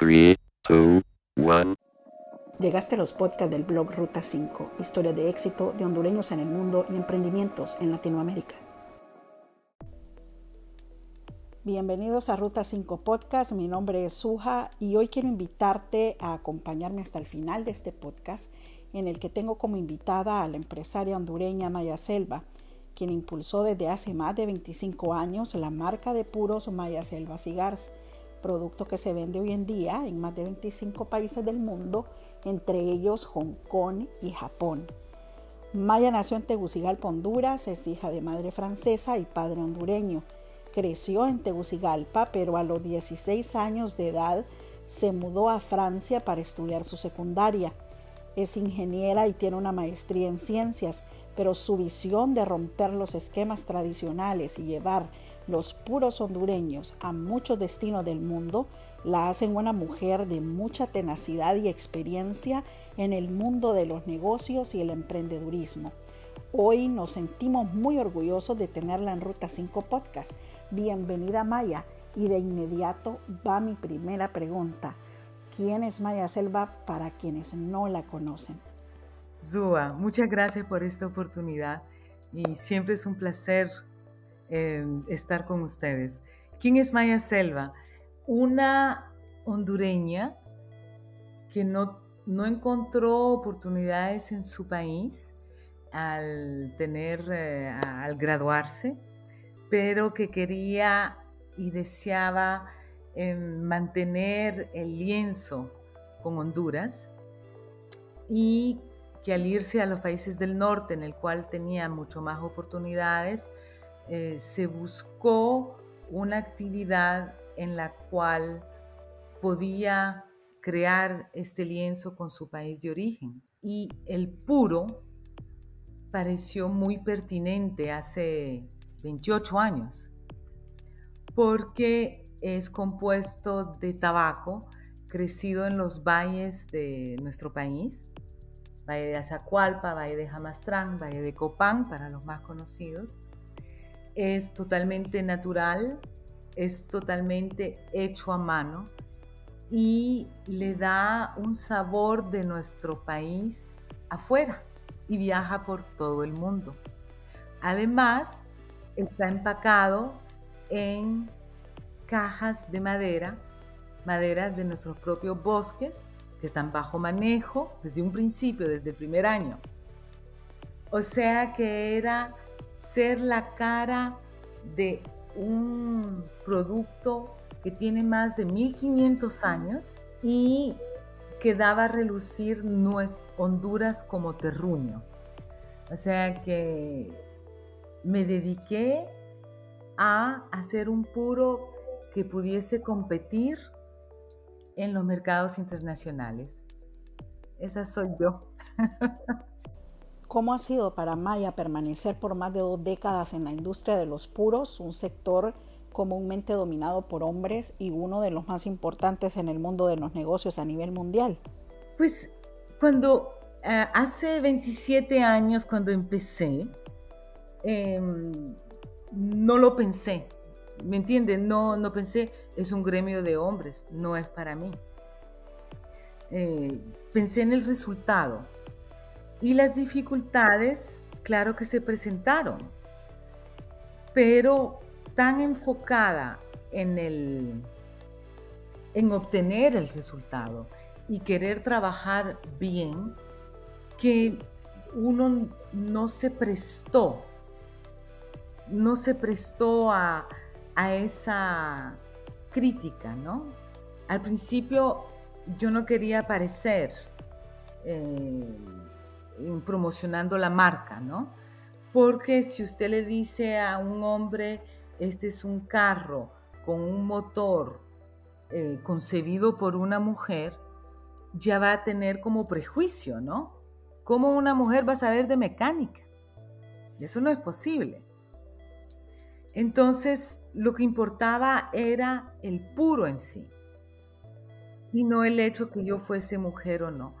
3, 2, 1. Llegaste a los podcasts del blog Ruta 5, historia de éxito de hondureños en el mundo y emprendimientos en Latinoamérica. Bienvenidos a Ruta 5 Podcast, mi nombre es Suja y hoy quiero invitarte a acompañarme hasta el final de este podcast en el que tengo como invitada a la empresaria hondureña Maya Selva, quien impulsó desde hace más de 25 años la marca de puros Maya Selva Cigars, producto que se vende hoy en día en más de 25 países del mundo entre ellos Hong Kong y Japón. Maya nació en Tegucigalpa, Honduras, es hija de madre francesa y padre hondureño. Creció en Tegucigalpa, pero a los 16 años de edad se mudó a Francia para estudiar su secundaria. Es ingeniera y tiene una maestría en ciencias, pero su visión de romper los esquemas tradicionales y llevar los puros hondureños a muchos destinos del mundo la hacen una mujer de mucha tenacidad y experiencia en el mundo de los negocios y el emprendedurismo. Hoy nos sentimos muy orgullosos de tenerla en Ruta 5 Podcast. Bienvenida Maya. Y de inmediato va mi primera pregunta. ¿Quién es Maya Selva para quienes no la conocen? Zua, muchas gracias por esta oportunidad y siempre es un placer eh, estar con ustedes. ¿Quién es Maya Selva? una hondureña que no, no encontró oportunidades en su país al tener, eh, al graduarse, pero que quería y deseaba em, mantener el lienzo con Honduras y que al irse a los países del norte, en el cual tenía mucho más oportunidades, eh, se buscó una actividad en la cual podía crear este lienzo con su país de origen. Y el puro pareció muy pertinente hace 28 años, porque es compuesto de tabaco crecido en los valles de nuestro país, Valle de Azacualpa, Valle de Jamastrán, Valle de Copán, para los más conocidos. Es totalmente natural, es totalmente hecho a mano y le da un sabor de nuestro país afuera y viaja por todo el mundo. Además, está empacado en cajas de madera, madera de nuestros propios bosques, que están bajo manejo desde un principio, desde el primer año. O sea que era ser la cara de un producto que tiene más de 1500 años y que daba a relucir Honduras como terruño. O sea que me dediqué a hacer un puro que pudiese competir en los mercados internacionales. Esa soy yo. ¿Cómo ha sido para Maya permanecer por más de dos décadas en la industria de los puros, un sector comúnmente dominado por hombres y uno de los más importantes en el mundo de los negocios a nivel mundial? Pues cuando eh, hace 27 años, cuando empecé, em, no lo pensé, ¿me entienden? No, no pensé, es un gremio de hombres, no es para mí. Eh, pensé en el resultado y las dificultades, claro que se presentaron, pero tan enfocada en, el, en obtener el resultado y querer trabajar bien, que uno no se prestó, no se prestó a, esa crítica, ¿no? Al principio yo no quería aparecer. Eh, promocionando la marca, ¿no? Porque si usted le dice a un hombre, este es un carro con un motor eh, concebido por una mujer, ya va a tener como prejuicio, ¿no? ¿Cómo una mujer va a saber de mecánica? Eso no es posible. Entonces, lo que importaba era el puro en sí, y no el hecho que yo fuese mujer o no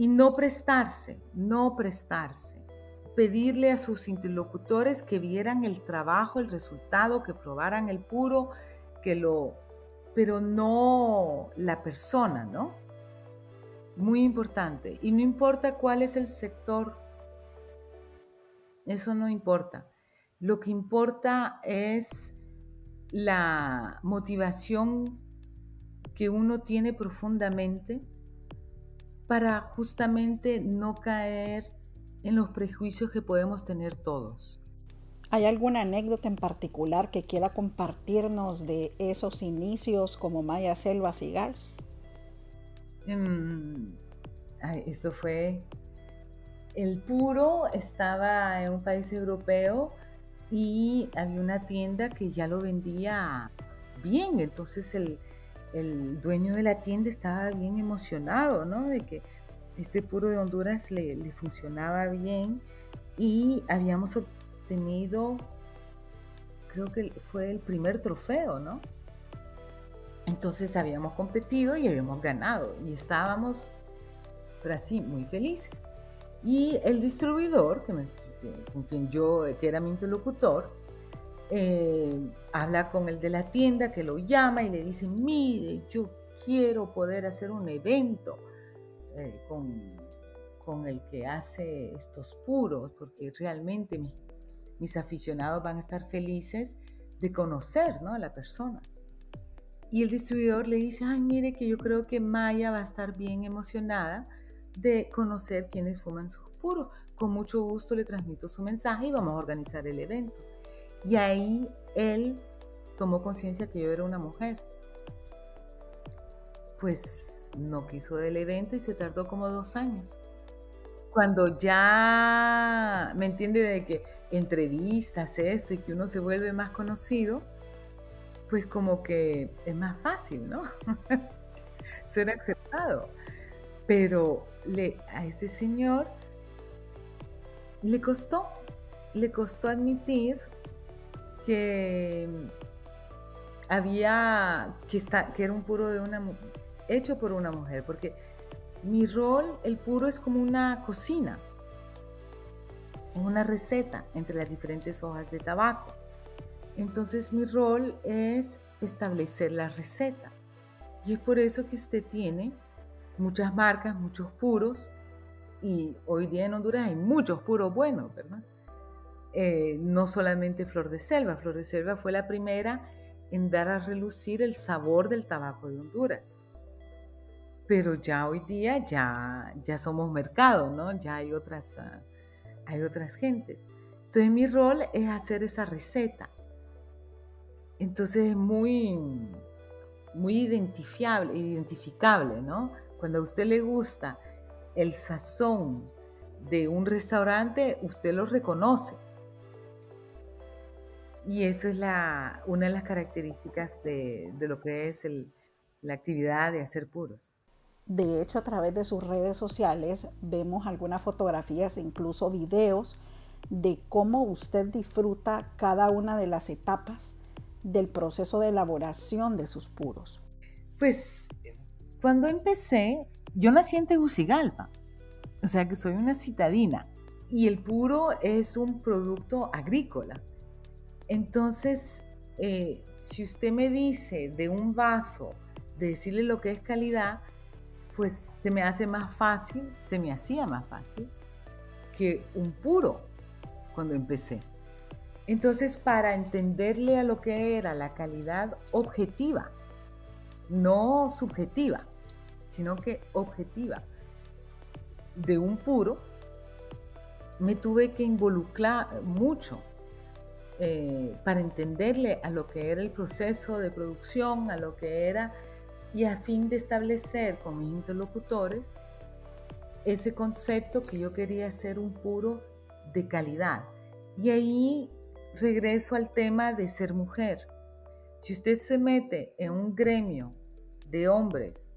y no prestarse, no prestarse. Pedirle a sus interlocutores que vieran el trabajo, el resultado, que probaran el puro, que lo pero no la persona, ¿no? Muy importante. Y no importa cuál es el sector, eso no importa. Lo que importa es la motivación que uno tiene profundamente para justamente no caer en los prejuicios que podemos tener todos. ¿Hay alguna anécdota en particular que quiera compartirnos de esos inicios como Maya Selva Cigars? Esto fue... El puro estaba en un país europeo y había una tienda que ya lo vendía bien, entonces el, el dueño de la tienda estaba bien emocionado, ¿no? De que este puro de Honduras le, funcionaba bien y habíamos obtenido, creo que fue el primer trofeo, ¿no? Entonces habíamos competido y habíamos ganado y estábamos, pero así, muy felices. Y el distribuidor, que con quien yo, era mi interlocutor, eh, habla con el de la tienda que lo llama y le dice, mire, yo quiero poder hacer un evento eh, con, con, el que hace estos puros, porque realmente mis, mis, aficionados van a estar felices de conocer ¿no? a la persona. Y el distribuidor le dice, ay, mire que yo creo que Maya va a estar bien emocionada de conocer quiénes fuman sus puros. Con mucho gusto le transmito su mensaje y vamos a organizar el evento. Y ahí él tomó conciencia que yo era una mujer. Pues no quiso del evento y se tardó como dos años. Cuando ya me entiende de que entrevistas, esto y que uno se vuelve más conocido, pues como que es más fácil, ¿no? Ser aceptado. Pero le, a este señor le costó, le costó admitir que había, que, está, que era un puro de una, hecho por una mujer, porque mi rol, el puro es como una cocina, es una receta entre las diferentes hojas de tabaco. Entonces mi rol es establecer la receta. Y es por eso que usted tiene muchas marcas, muchos puros, y hoy día en Honduras hay muchos puros buenos, ¿verdad? Eh, no solamente Flor de Selva, Flor de Selva fue la primera en dar a relucir el sabor del tabaco de Honduras. Pero ya hoy día ya, ya somos mercado, ¿no? Ya hay otras, ah, hay otras gentes. Entonces mi rol es hacer esa receta. Entonces es muy, muy identificable, identificable, ¿no? Cuando a usted le gusta el sazón de un restaurante, usted lo reconoce. Y eso es la, una de las características de, lo que es la actividad de hacer puros. De hecho, a través de sus redes sociales vemos algunas fotografías e incluso videos de cómo usted disfruta cada una de las etapas del proceso de elaboración de sus puros. Pues cuando empecé, yo nací en Tegucigalpa, o sea que soy una citadina y el puro es un producto agrícola. Entonces, eh, si usted me dice de un vaso, de decirle lo que es calidad, pues se me hace más fácil, se me hacía más fácil que un puro cuando empecé. Entonces, para entenderle a lo que era la calidad objetiva, no subjetiva, sino que objetiva de un puro, me tuve que involucrar mucho eh, para entenderle a lo que era el proceso de producción, a lo que era, y a fin de establecer con mis interlocutores ese concepto que yo quería ser un puro de calidad. Y ahí regreso al tema de ser mujer. Si usted se mete en un gremio de hombres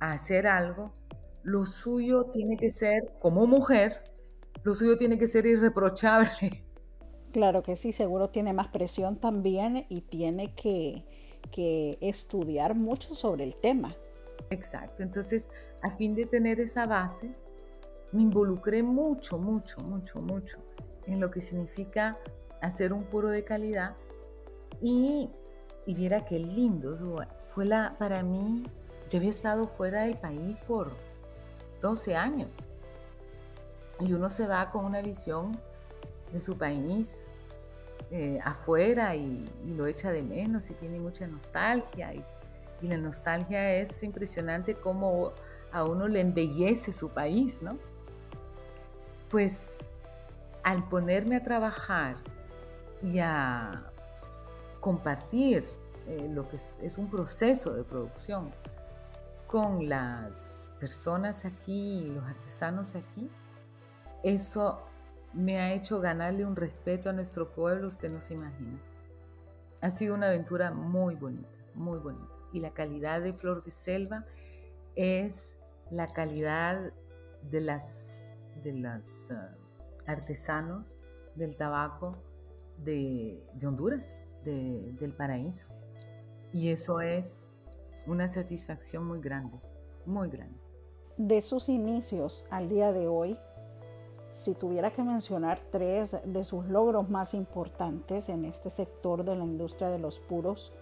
a hacer algo, lo suyo tiene que ser, como mujer, lo suyo tiene que ser irreprochable. Claro que sí, seguro tiene más presión también y tiene que, estudiar mucho sobre el tema. Exacto, entonces a fin de tener esa base, me involucré mucho, mucho, mucho, mucho en lo que significa hacer un puro de calidad y, y viera qué lindo, fue la, para mí, yo había estado fuera del país por 12 años. Y uno se va con una visión de su país eh, afuera y, lo echa de menos y tiene mucha nostalgia. Y, la nostalgia es impresionante cómo a uno le embellece su país, ¿no? Pues al ponerme a trabajar y a compartir eh, lo que es, un proceso de producción con las personas aquí, los artesanos aquí, eso me ha hecho ganarle un respeto a nuestro pueblo, usted no se imagina. Ha sido una aventura muy bonita, muy bonita. Y la calidad de Flor de Selva es la calidad de las de los ah, artesanos del tabaco de, Honduras, del paraíso. Y eso es una satisfacción muy grande, muy grande. De sus inicios al día de hoy, si tuviera que mencionar tres de sus logros más importantes en este sector de la industria de los puros,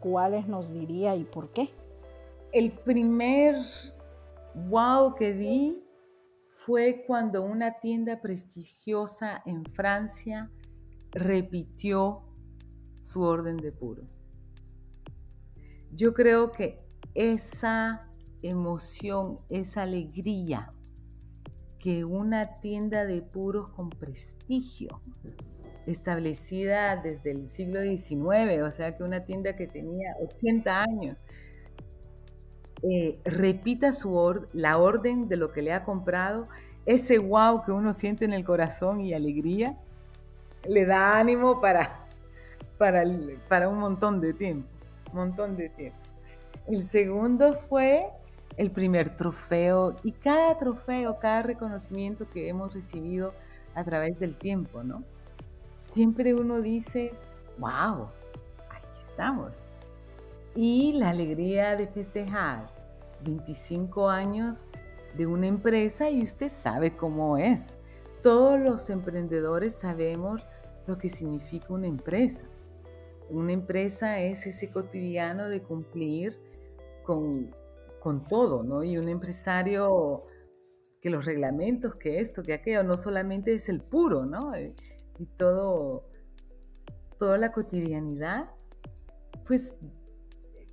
¿cuáles nos diría y por qué? El primer wow que di fue cuando una tienda prestigiosa en Francia repitió su orden de puros. Yo creo que esa emoción, esa alegría que una tienda de puros con prestigio, establecida desde el siglo XIX, o sea que una tienda que tenía 80 años, eh, repita su la orden de lo que le ha comprado, ese wow que uno siente en el corazón y alegría, le da ánimo para, para, para un montón de tiempo, montón de tiempo. El segundo fue el primer trofeo y cada trofeo, cada reconocimiento que hemos recibido a través del tiempo, ¿no? Siempre uno dice, wow, aquí estamos y la alegría de festejar 25 años de una empresa y usted sabe cómo es. Todos los emprendedores sabemos lo que significa una empresa. Una empresa es ese cotidiano de cumplir con, con todo, ¿no? Y un empresario que los reglamentos, que esto, que aquello, no solamente es el puro, ¿no? Eh, y todo, toda la cotidianidad, pues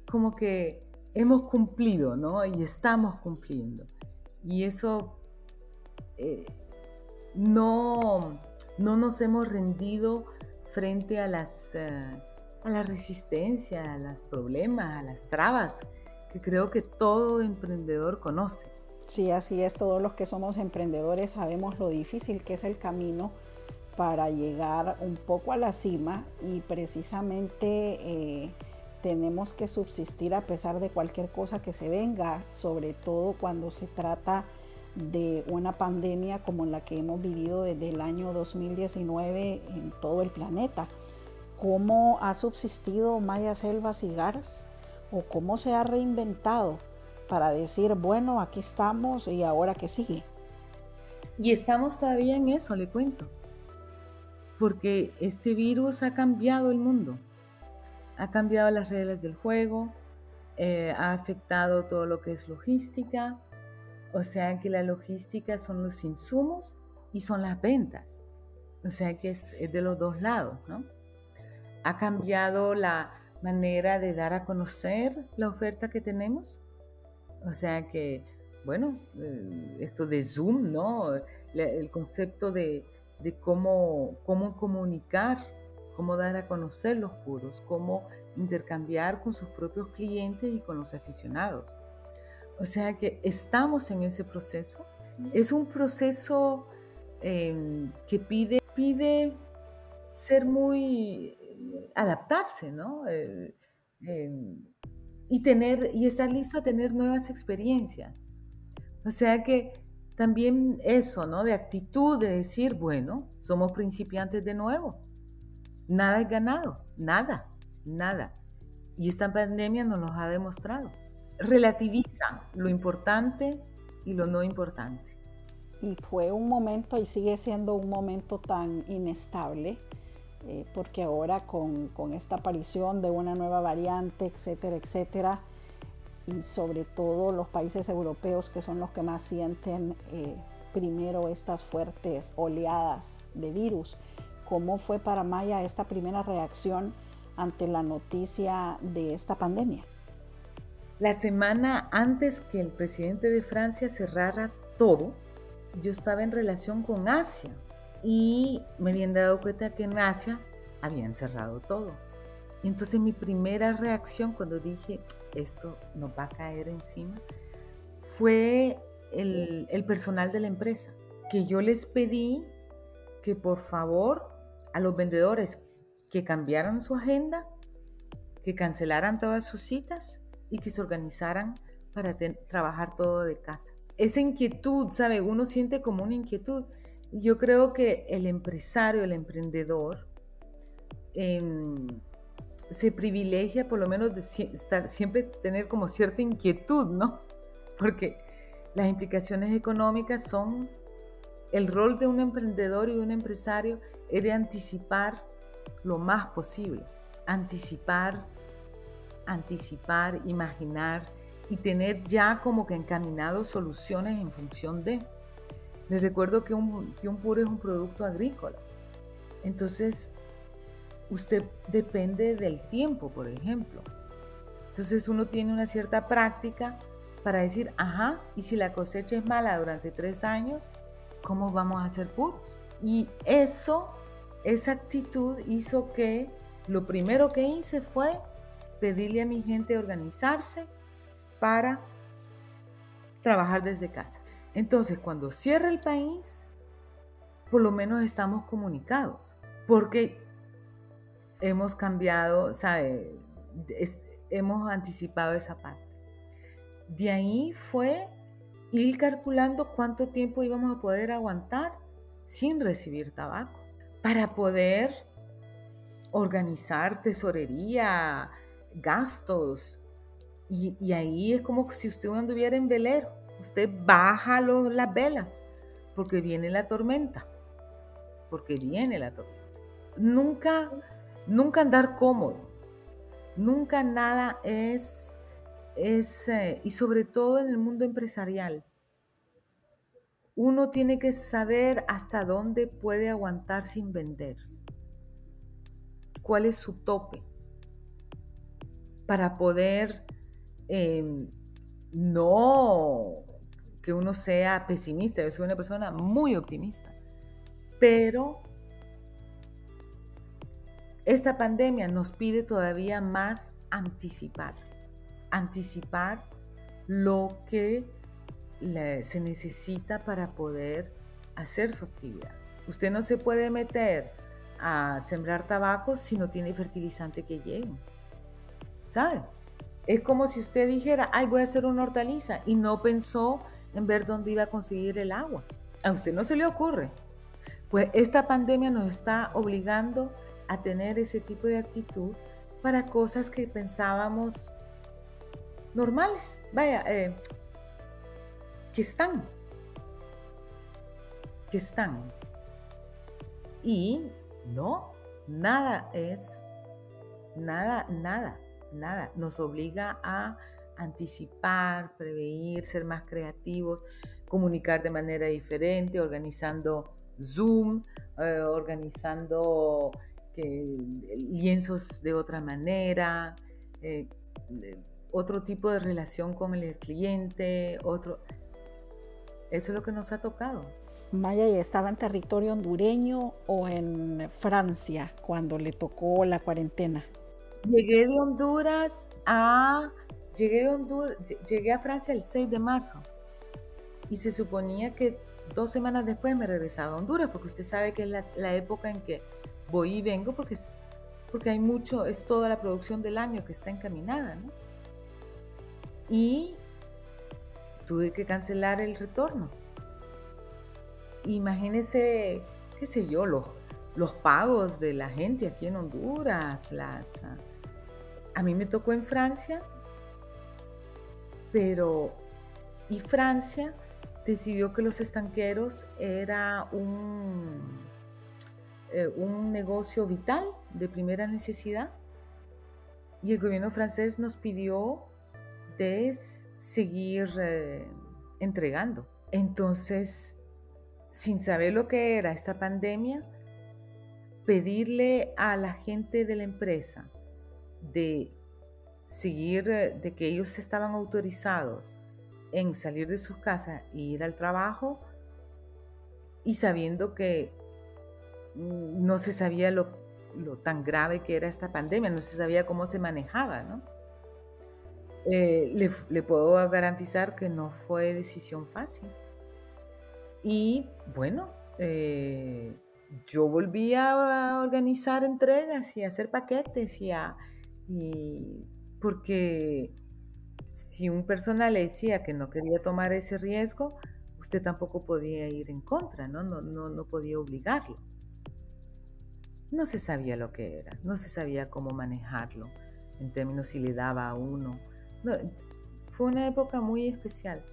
como que hemos cumplido, ¿no? Y estamos cumpliendo. Y eso eh, no, no nos hemos rendido frente a las, eh, a la resistencia, a los problemas, a las trabas que creo que todo emprendedor conoce. Sí, así es. Todos los que somos emprendedores sabemos lo difícil que es el camino para llegar un poco a la cima y precisamente eh, tenemos que subsistir a pesar de cualquier cosa que se venga, sobre todo cuando se trata de una pandemia como la que hemos vivido desde el año 2019 en todo el planeta. ¿Cómo ha subsistido Maya Selva Cigars o cómo se ha reinventado para decir, bueno, aquí estamos y ahora qué sigue? Y estamos todavía en eso, le cuento, porque este virus ha cambiado el mundo ha cambiado las reglas del juego, eh, ha afectado todo lo que es logística, o sea que la logística son los insumos y son las ventas, o sea que es, de los dos lados, ¿no? Ha cambiado la manera de dar a conocer la oferta que tenemos, o sea que, bueno, eh, esto de Zoom, ¿no? el concepto de, de cómo, cómo comunicar cómo dar a conocer los puros, cómo intercambiar con sus propios clientes y con los aficionados. O sea que estamos en ese proceso. Es un proceso em, que pide, pide ser muy, adaptarse, ¿no? Y, tener, y estar listo a tener nuevas experiencias. O sea que también eso, ¿no? De actitud, de decir, bueno, somos principiantes de nuevo Nada es ganado, nada, nada. Y esta pandemia nos lo ha demostrado. Relativiza lo importante y lo no importante. Y fue un momento y sigue siendo un momento tan inestable eh, porque ahora con, esta aparición de una nueva variante, etcétera, etcétera, y sobre todo los países europeos que son los que más sienten eh, primero estas fuertes oleadas de virus, ¿cómo fue para Maya esta primera reacción ante la noticia de esta pandemia? La semana antes que el presidente de Francia cerrara todo, yo estaba en relación con Asia y me habían dado cuenta que en Asia habían cerrado todo. Entonces mi primera reacción cuando dije esto nos va a caer encima fue el, el personal de la empresa, que yo les pedí que por favor a los vendedores que cambiaran su agenda, que cancelaran todas sus citas y que se organizaran para trabajar todo de casa. Esa inquietud, ¿sabe? Uno siente como una inquietud. Yo creo que el empresario, el emprendedor, em, se privilegia por lo menos de estar, siempre tener como cierta inquietud, ¿no? Porque las implicaciones económicas son, el rol de un emprendedor y de un empresario es de anticipar lo más posible, anticipar anticipar, imaginar y tener ya como que encaminado soluciones en función de. Les recuerdo que un, que un puro es un producto agrícola. Entonces, usted depende del tiempo, por ejemplo. Entonces uno tiene una cierta práctica para decir, ajá, y si la cosecha es mala durante tres años, ¿cómo vamos a hacer puros? Y eso, esa actitud hizo que lo primero que hice fue pedirle a mi gente organizarse para trabajar desde casa. Entonces, cuando cierre el país, por lo menos estamos comunicados, porque hemos cambiado, ¿sabe? hemos anticipado esa parte. De ahí fue ir calculando cuánto tiempo íbamos a poder aguantar sin recibir tabaco, para poder organizar tesorería, gastos. Y, ahí es como si usted anduviera en velero. Usted baja las velas porque viene la tormenta. Porque viene la tormenta. Nunca, nunca andar cómodo. Nunca nada es, es eh, y sobre todo en el mundo empresarial. Uno tiene que saber hasta dónde puede aguantar sin vender. ¿Cuál es su tope? para poder em, no que uno sea pesimista, yo soy una persona muy optimista, pero esta pandemia nos pide todavía más anticipar, anticipar lo que se necesita para poder hacer su actividad. Usted no se puede meter a sembrar tabaco si no tiene fertilizante que llegue. ¿sabe? Es como si usted dijera, ay, voy a hacer una hortaliza y no pensó en ver dónde iba a conseguir el agua. A usted no se le ocurre. Pues esta pandemia nos está obligando a tener ese tipo de actitud para cosas que pensábamos normales, vaya, eh, que están, que están. Y no, nada es, nada, nada nada, nos obliga a anticipar, prevenir, ser más creativos, comunicar de manera diferente, organizando Zoom, eh, organizando lienzos de otra manera, eh, otro tipo de relación con el cliente, otro... Eso es lo que nos ha tocado. Maya, ¿y estaba en territorio hondureño o en Francia cuando le tocó la cuarentena? Llegué de Honduras a llegué de Honduras, llegué a Francia el 6 de marzo y se suponía que dos semanas después me regresaba a Honduras porque usted sabe que es la, época en que voy y vengo porque porque hay mucho, es toda la producción del año que está encaminada, ¿no? Y tuve que cancelar el retorno. Imagínese, qué sé yo, los, los pagos de la gente aquí en Honduras, las a mí me tocó en Francia, pero y Francia decidió que los estanqueros era un eh, un negocio vital de primera necesidad y el gobierno francés nos pidió de seguir eh, entregando. Entonces, sin saber lo que era esta pandemia, pedirle a la gente de la empresa de seguir, eh, de que ellos estaban autorizados en salir de sus casas e ir al trabajo y sabiendo que mm, no se sabía lo, tan grave que era esta pandemia, no se sabía cómo se manejaba, ¿no? Eh, le, puedo garantizar que no fue decisión fácil. Y bueno, eh, yo volví a organizar entregas y a hacer paquetes y a... Y porque si un personal le decía que no quería tomar ese riesgo, usted tampoco podía ir en contra, ¿no? No, no, no podía obligarlo. No se sabía lo que era, no se sabía cómo manejarlo en términos si le daba a uno. fue una época muy especial,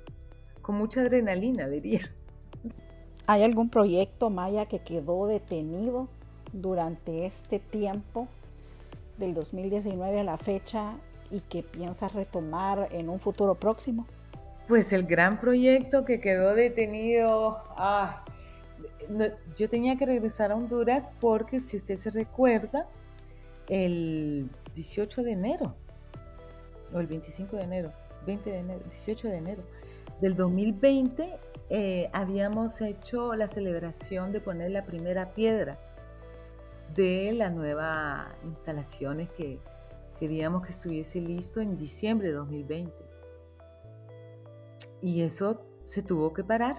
con mucha adrenalina, diría. ¿Hay algún proyecto Maya que quedó detenido durante este tiempo del 2019 a la fecha y que piensas retomar en un futuro próximo? Pues el gran proyecto que quedó detenido, ah, yo tenía que regresar a Honduras porque si usted se recuerda, el 18 de enero, o el 25 de enero, 20 de enero, 18 de enero del 2020, eh, habíamos hecho la celebración de poner la primera piedra de la nueva instalaciones que queríamos que estuviese listo en diciembre de 2020. Y eso se tuvo que parar.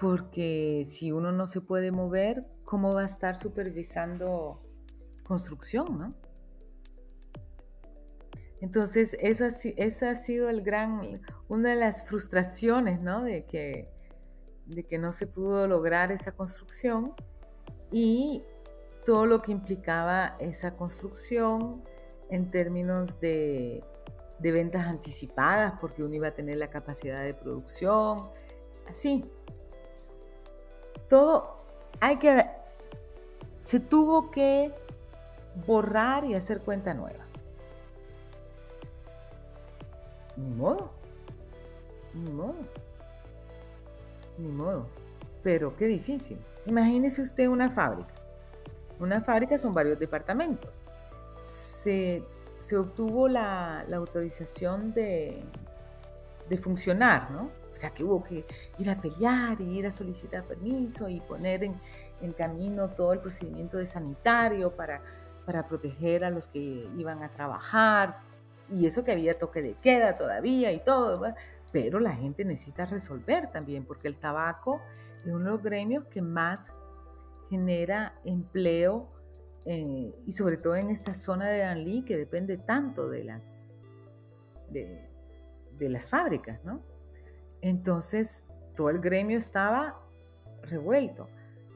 Porque si uno no se puede mover, ¿cómo va a estar supervisando construcción, no? Entonces, esa, esa, ha sido el gran, una de las frustraciones, ¿no? De que, de que no se pudo lograr esa construcción y todo lo que implicaba esa construcción en términos de, ventas anticipadas, porque uno iba a tener la capacidad de producción, así. Todo hay que, se tuvo que borrar y hacer cuenta nueva. Ni modo, ni modo, ni modo. Pero qué difícil. Imagínese usted una fábrica una fábrica son varios departamentos. Se, obtuvo la, autorización de, funcionar, ¿no? O sea que hubo que ir a pelear y ir a solicitar permiso y poner en, camino todo el procedimiento de sanitario para, para proteger a los que iban a trabajar. Y eso que había toque de queda todavía y todo, pero la gente necesita resolver también, porque el tabaco es uno de los gremios que más genera empleo eh, y sobre todo en esta zona de Danlí que depende tanto de las, de, las fábricas, ¿no? Entonces, todo el gremio estaba revuelto.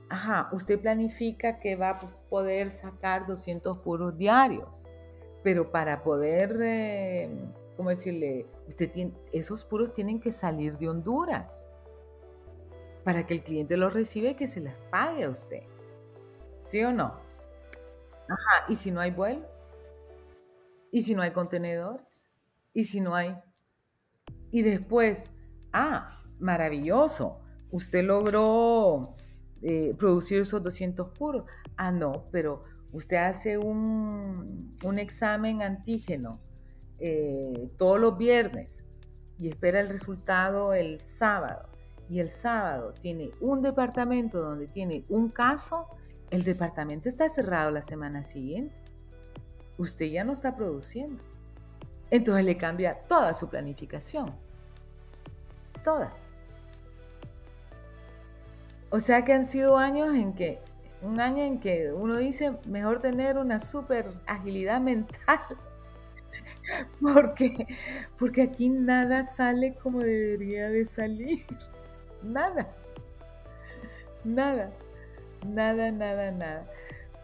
Ajá, usted planifica que va a poder sacar 200 puros diarios, pero para poder, eh, ¿cómo decirle? Usted tiene, esos puros tienen que salir de Honduras para que el cliente los reciba y que se les pague a usted. ¿Sí o no? Ajá, ¿y si no hay vuelos? ¿Y si no hay contenedores? ¿Y si no hay? Y después, ah, maravilloso, usted logró eh, producir esos 200 puros. Ah, no, pero usted hace un, examen antígeno eh, todos los viernes y espera el resultado el sábado y el sábado tiene un departamento donde tiene un caso, el departamento está cerrado la semana siguiente. Usted ya no está produciendo. Entonces le cambia toda su planificación. Toda. O sea que han sido años en que, un año en que uno dice, mejor tener una super agilidad mental. Porque, porque aquí nada sale como debería de salir. Nada. Nada. Nada, nada, nada.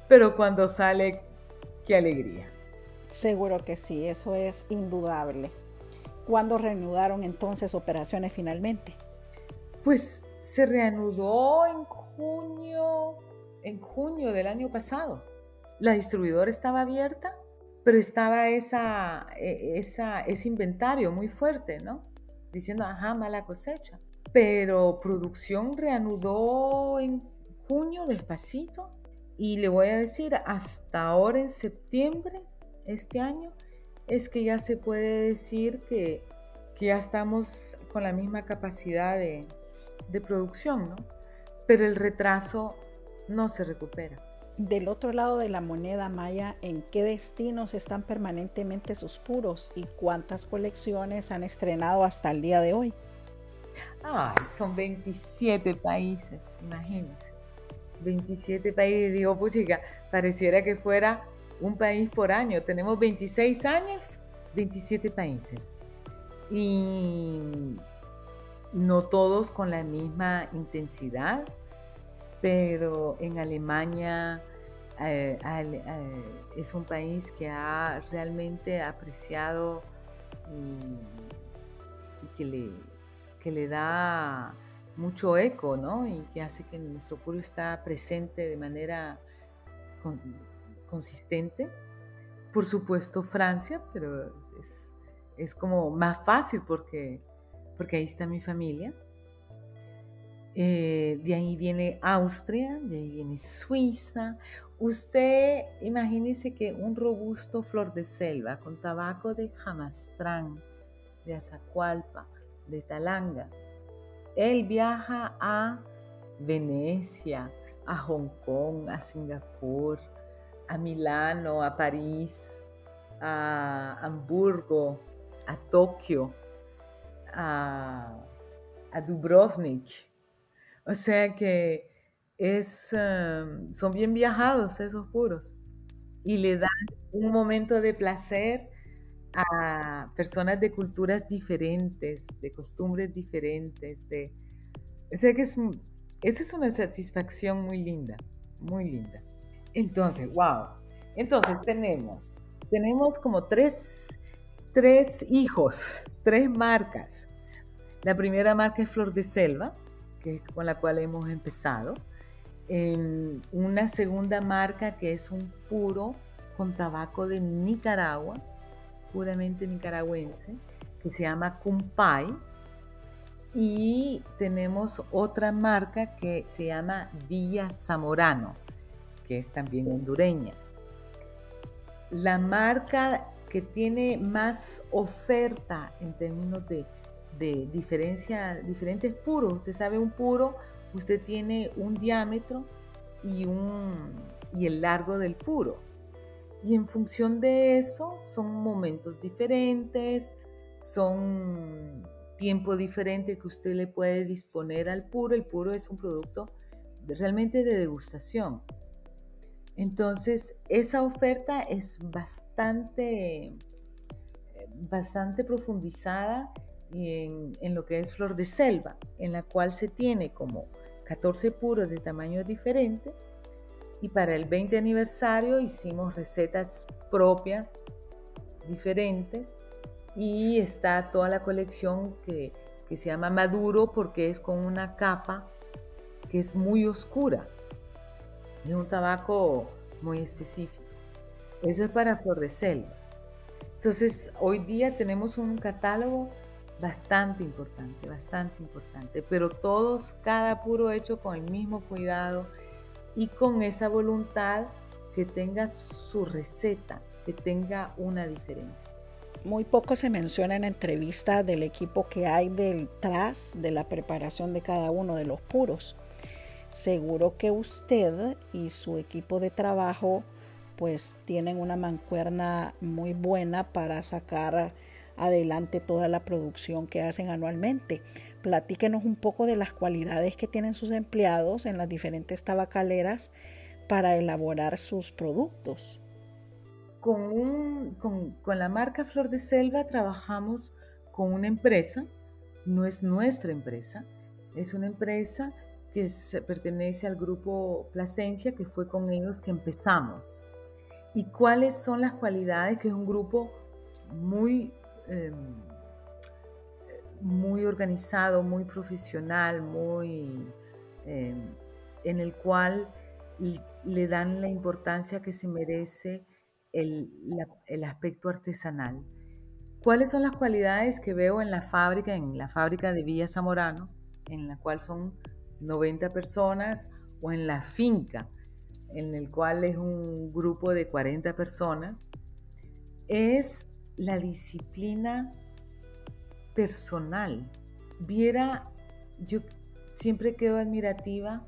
Pero cuando sale, qué alegría. Seguro que sí, eso es indudable. ¿Cuándo reanudaron entonces operaciones finalmente? Pues se reanudó en junio, en junio del año pasado. La distribuidora estaba abierta, pero estaba esa, e, esa, ese inventario muy fuerte, ¿no? Diciendo, ajá, mala cosecha. Pero producción reanudó en junio despacito y le voy a decir, hasta ahora en septiembre, este año, es que ya se puede decir que, que ya estamos con la misma capacidad de, de producción, ¿no? Pero el retraso no se recupera. Del otro lado de la moneda maya, ¿en qué destinos están permanentemente sus puros y cuántas colecciones han estrenado hasta el día de hoy? Son 27 países, imagínense. 27 países, digo, puchica, pareciera que fuera un país por año. Tenemos 26 años, 27 países. Y no todos con la misma intensidad, pero en Alemania eh, eh, es un país que ha realmente apreciado y, que, le, que le da mucho eco, ¿no? Y que hace que nuestro pueblo está presente de manera consistente. Por supuesto Francia, pero es, es, como más fácil porque, porque ahí está mi familia. Eh, de ahí viene Austria, de ahí viene Suiza. Usted imagínese que un robusto flor de selva con tabaco de jamastrán, de Azacualpa, de Talanga. Él viaja a Venecia, a Hong Kong, a Singapur, a Milano, a París, a Hamburgo, a Tokio, a, Dubrovnik o sea que es, um, son bien viajados esos puros y le dan un momento de placer a personas de culturas diferentes, de costumbres diferentes. De, o que es, esa es una satisfacción muy linda, muy linda. Entonces, wow. Entonces tenemos, tenemos como tres, tres hijos, tres marcas. La primera marca es Flor de Selva, con la cual hemos empezado. una segunda marca que es un puro con tabaco de Nicaragua, puramente nicaragüense, que se llama Cumpay. Y tenemos otra marca que se llama Villa Zamorano, que es también hondureña. La marca que tiene más oferta en términos de de diferencia, diferentes puros. Usted sabe, un puro, usted tiene un diámetro y, un, y el largo del puro. Y en función de eso son momentos diferentes, son tiempo diferente que usted le puede disponer al puro. El puro es un producto realmente de degustación. Entonces, esa oferta es bastante, bastante profundizada en, lo que es flor de selva, en la cual se tiene como 14 puros de tamaño diferente y para el 20 aniversario hicimos recetas propias, diferentes y está toda la colección que, que se llama Maduro porque es con una capa que es muy oscura, de un tabaco muy específico. Eso es para flor de selva. Entonces, hoy día tenemos un catálogo bastante importante, bastante importante, pero todos, cada puro hecho con el mismo cuidado y con esa voluntad que tenga su receta, que tenga una diferencia. Muy poco se menciona en entrevista del equipo que hay detrás de la preparación de cada uno de los puros. Seguro que usted y su equipo de trabajo pues tienen una mancuerna muy buena para sacar adelante toda la producción que hacen anualmente. Platíquenos un poco de las cualidades que tienen sus empleados en las diferentes tabacaleras para elaborar sus productos. Con, la marca Flor de Selva trabajamos con una empresa, no es nuestra empresa, es una empresa que pertenece al grupo Plasencia, que fue con ellos que empezamos. ¿Y cuáles son las cualidades? Que es un grupo muy Em, muy organizado, muy profesional, muy em, en el cual le dan la importancia que se merece el, el aspecto artesanal. ¿Cuáles son las cualidades que veo en la fábrica, en la fábrica de Villa Zamorano, en la cual son 90 personas, o en la finca, en el cual es un grupo de 40 personas? Es la disciplina personal. Viera, yo siempre quedo admirativa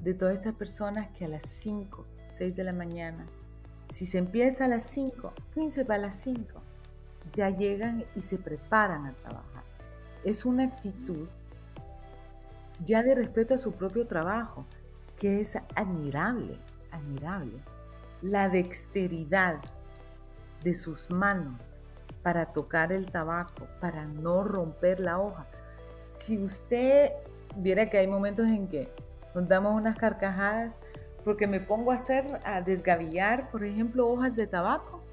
de todas estas personas que a las 5, 6 de la mañana, si se empieza a las 5, 15 para las 5, ya llegan y se preparan a trabajar. Es una actitud ya de respeto a su propio trabajo, que es admirable, admirable. La dexteridad de sus manos para tocar el tabaco, para no romper la hoja. Si usted viera que hay momentos en que nos damos unas carcajadas porque me pongo a hacer, a desgavillar, por ejemplo, hojas de tabaco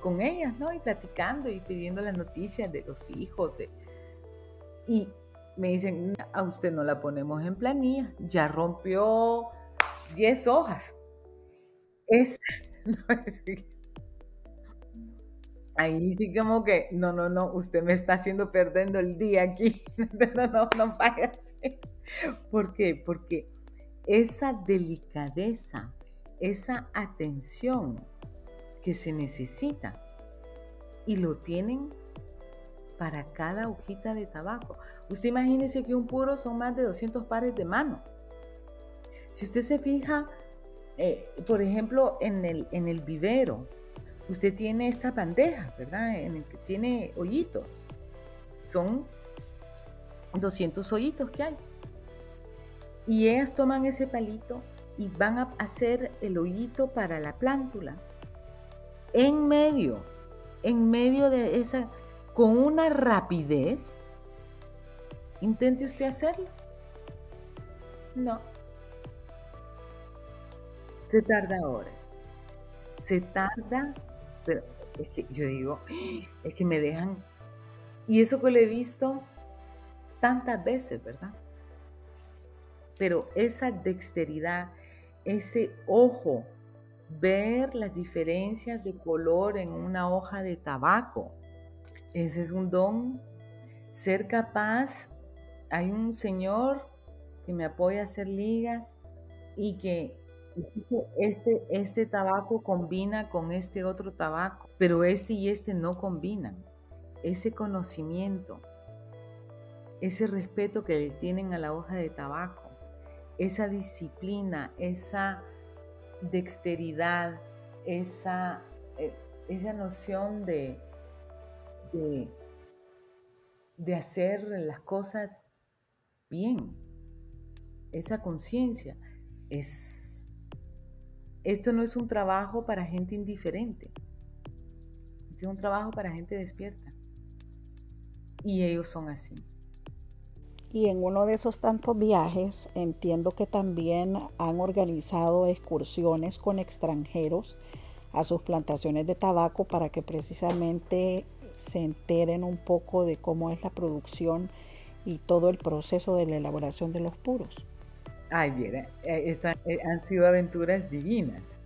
con ellas, ¿no? Y platicando y pidiendo las noticias de los hijos. De... Y me dicen, a usted no la ponemos en planilla, ya rompió 10 hojas. Es, ahí sí como que, no, no, no, usted me está haciendo perdiendo el día aquí. no, no, no vaya ¿Por qué? Porque esa delicadeza, esa atención que se necesita y lo tienen para cada hojita de tabaco. Usted imagínese que un puro son más de 200 pares de mano. Si usted se fija, eh, por ejemplo, en el, en el vivero, usted tiene esta bandeja, ¿verdad? En el que tiene hoyitos. Son 200 hoyitos que hay. Y ellas toman ese palito y van a hacer el hoyito para la plántula. En medio, en medio de esa, con una rapidez, intente usted hacerlo. No. Se tarda horas. Se tarda, pero es que yo digo, es que me dejan. Y eso que lo he visto tantas veces, ¿verdad? pero esa dexteridad, ese ojo, ver las diferencias de color en una hoja de tabaco, ese es un don. Ser capaz, hay un señor que me apoya a hacer ligas y que este, este tabaco combina con este otro tabaco, pero este y este no combinan. Ese conocimiento, ese respeto que le tienen a la hoja de tabaco, esa disciplina, esa dexteridad, esa, eh, esa noción de, de, de hacer las cosas bien, esa conciencia. Es, esto no es un trabajo para gente indiferente, es un trabajo para gente despierta. Y ellos son así. Y en uno de esos tantos viajes entiendo que también han organizado excursiones con extranjeros a sus plantaciones de tabaco para que precisamente se enteren un poco de cómo es la producción y todo el proceso de la elaboración de los puros. Ay, mira, eh, eh, han sido aventuras divinas.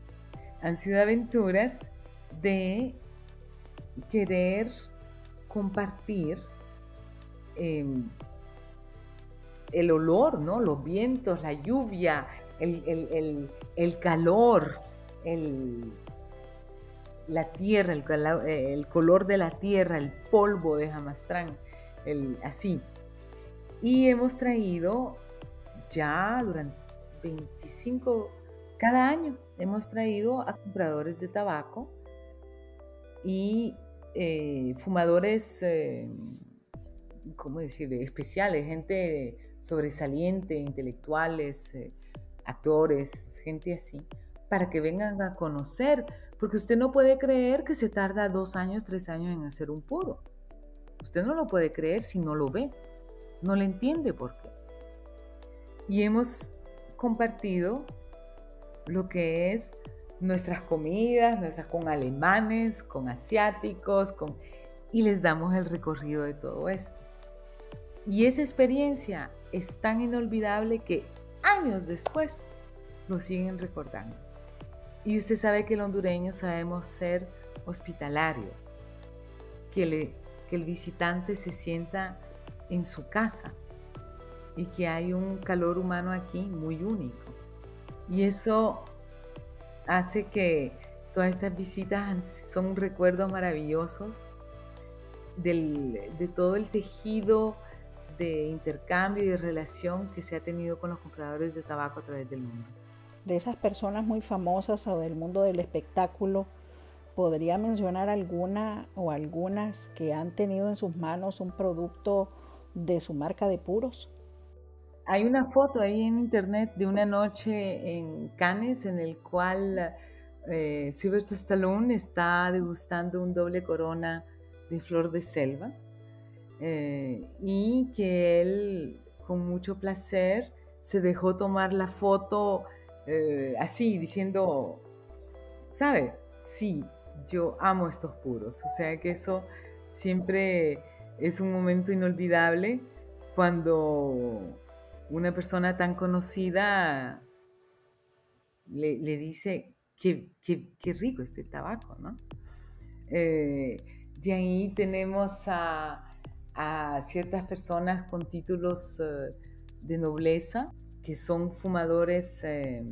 Han sido aventuras de querer compartir em, el olor, ¿no? Los vientos, la lluvia, el, calor, la tierra, el, color de la tierra, el polvo de Jamastrán, así. Y hemos traído ya durante 25, cada año hemos traído a compradores de tabaco y eh, fumadores, eh, ¿cómo decir?, especiales, gente sobresaliente, intelectuales, eh, actores, gente así, para que vengan a conocer, porque usted no puede creer que se tarda dos años, tres años en hacer un puro. Usted no lo puede creer si no lo ve, no le entiende por qué. Y hemos compartido lo que es nuestras comidas, nuestras con alemanes, con asiáticos, con, y les damos el recorrido de todo esto. Y esa experiencia es tan inolvidable que años después lo siguen recordando. Y usted sabe que los hondureños sabemos ser hospitalarios, que, que el visitante se sienta en su casa y que hay un calor humano aquí muy único. Y eso hace que todas estas visitas son recuerdos maravillosos de todo el tejido de intercambio y de relación que se ha tenido con los compradores de tabaco a través del mundo. De esas personas muy famosas o del mundo del espectáculo, ¿podría mencionar alguna o algunas que han tenido en sus manos un producto de su marca de puros? Hay una foto ahí en internet de una noche en Cannes en el cual eh, Sylvester Stallone está degustando un doble corona de flor de selva eh, y que él con mucho placer se dejó tomar la foto eh, así, diciendo, ¿sabe? Sí, yo amo estos puros. O sea que eso siempre es un momento inolvidable cuando una persona tan conocida le, dice, qué, qué, rico este tabaco, ¿no? Eh, de ahí tenemos a a ciertas personas con títulos eh, de nobleza que son fumadores eh,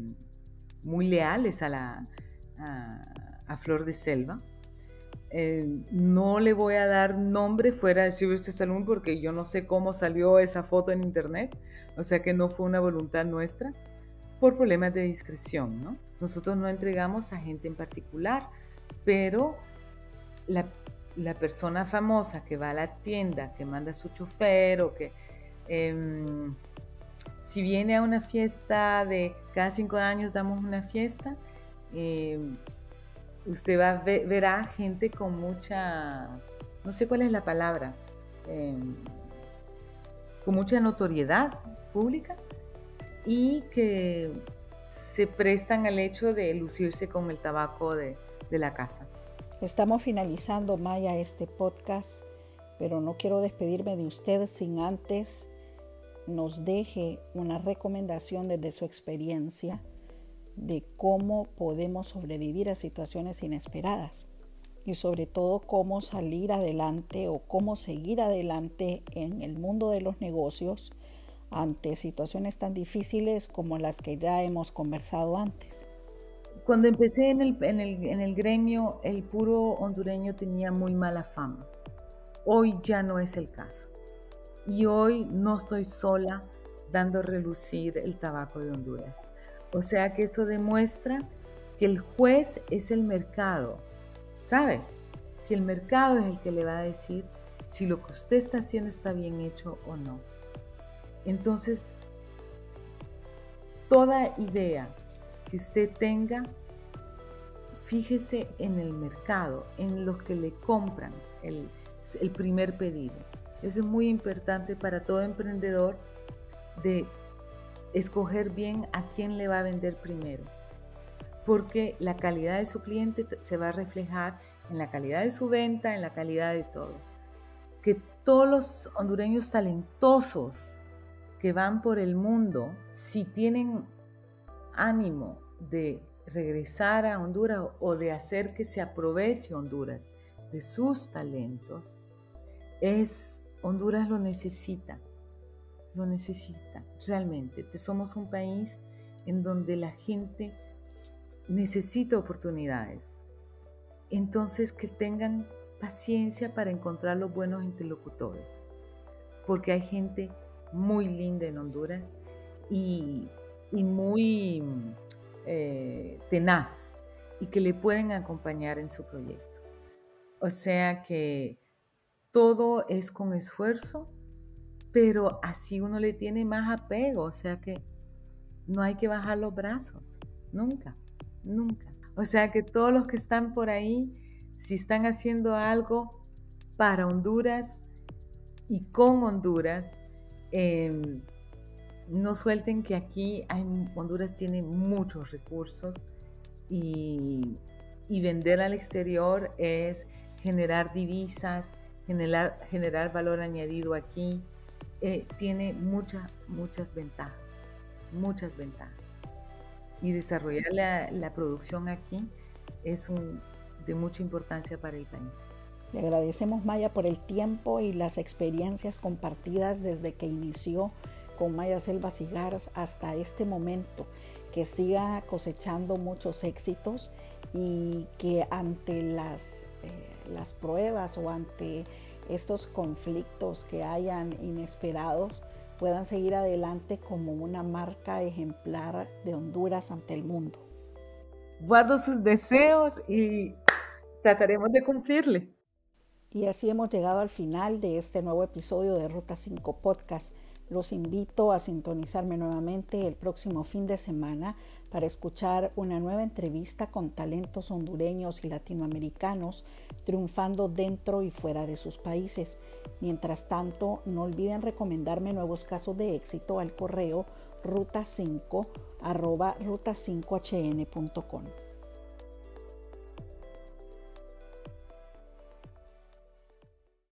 muy leales a la a, Flor de Selva. Eh, no le voy a dar nombre fuera de Sylvester Stallone porque yo no sé cómo salió esa foto en internet, o sea que no fue una voluntad nuestra por problemas de discreción, ¿no? Nosotros no entregamos a gente en particular, pero la persona famosa que va a la tienda, que manda a su chofer o que em, si viene a una fiesta de cada cinco años damos una fiesta, em, usted va a ver, verá gente con mucha, no sé cuál es la palabra, em, con mucha notoriedad pública y que se prestan al hecho de lucirse con el tabaco de la casa. Estamos finalizando, Maya, este podcast, pero no quiero despedirme de usted sin antes nos deje una recomendación desde su experiencia de cómo podemos sobrevivir a situaciones inesperadas y sobre todo cómo salir adelante o cómo seguir adelante en el mundo de los negocios ante situaciones tan difíciles como las que ya hemos conversado antes. Cuando empecé en el, en, el, en el gremio, el puro hondureño tenía muy mala fama. Hoy ya no es el caso. Y hoy no estoy sola dando a relucir el tabaco de Honduras. O sea que eso demuestra que el juez es el mercado. ¿Sabe? Que el mercado es el que le va a decir si lo que usted está haciendo está bien hecho o no. Entonces, toda idea que usted tenga fíjese en el mercado, en los que le compran el, primer pedido. Eso es muy importante para todo emprendedor de escoger bien a quién le va a vender primero, porque la calidad de su cliente se va a reflejar en la calidad de su venta, en la calidad de todo. Que todos los hondureños talentosos que van por el mundo, si tienen ánimo de regresar a Honduras o de hacer que se aproveche Honduras de sus talentos, es Honduras lo necesita, lo necesita realmente. Somos un país en donde la gente necesita oportunidades. Entonces que tengan paciencia para encontrar los buenos interlocutores, porque hay gente muy linda en Honduras y, muy eh, tenaz y que le pueden acompañar en su proyecto. O sea que todo es con esfuerzo, pero así uno le tiene más apego, o sea que no hay que bajar los brazos, nunca, nunca. O sea que todos los que están por ahí, si están haciendo algo para Honduras y con Honduras, eh, no suelten que aquí Honduras tiene muchos recursos y, vender al exterior es generar divisas, generar, generar valor añadido aquí. Eh, tiene muchas, muchas ventajas, muchas ventajas. y desarrollar la, la producción aquí es de mucha importancia para el país. Le agradecemos Maya por el tiempo y las experiencias compartidas desde que inició con Maya Selva Cigars hasta este momento, que siga cosechando muchos éxitos y que ante las, eh, las pruebas o ante estos conflictos que hayan inesperados puedan seguir adelante como una marca ejemplar de Honduras ante el mundo. Guardo sus deseos y trataremos de cumplirle. Y así hemos llegado al final de este nuevo episodio de Ruta 5 Podcast. Los invito a sintonizarme nuevamente el próximo fin de semana para escuchar una nueva entrevista con talentos hondureños y latinoamericanos triunfando dentro y fuera de sus países. Mientras tanto, no olviden recomendarme nuevos casos de éxito al correo ruta5 ruta5hn.com.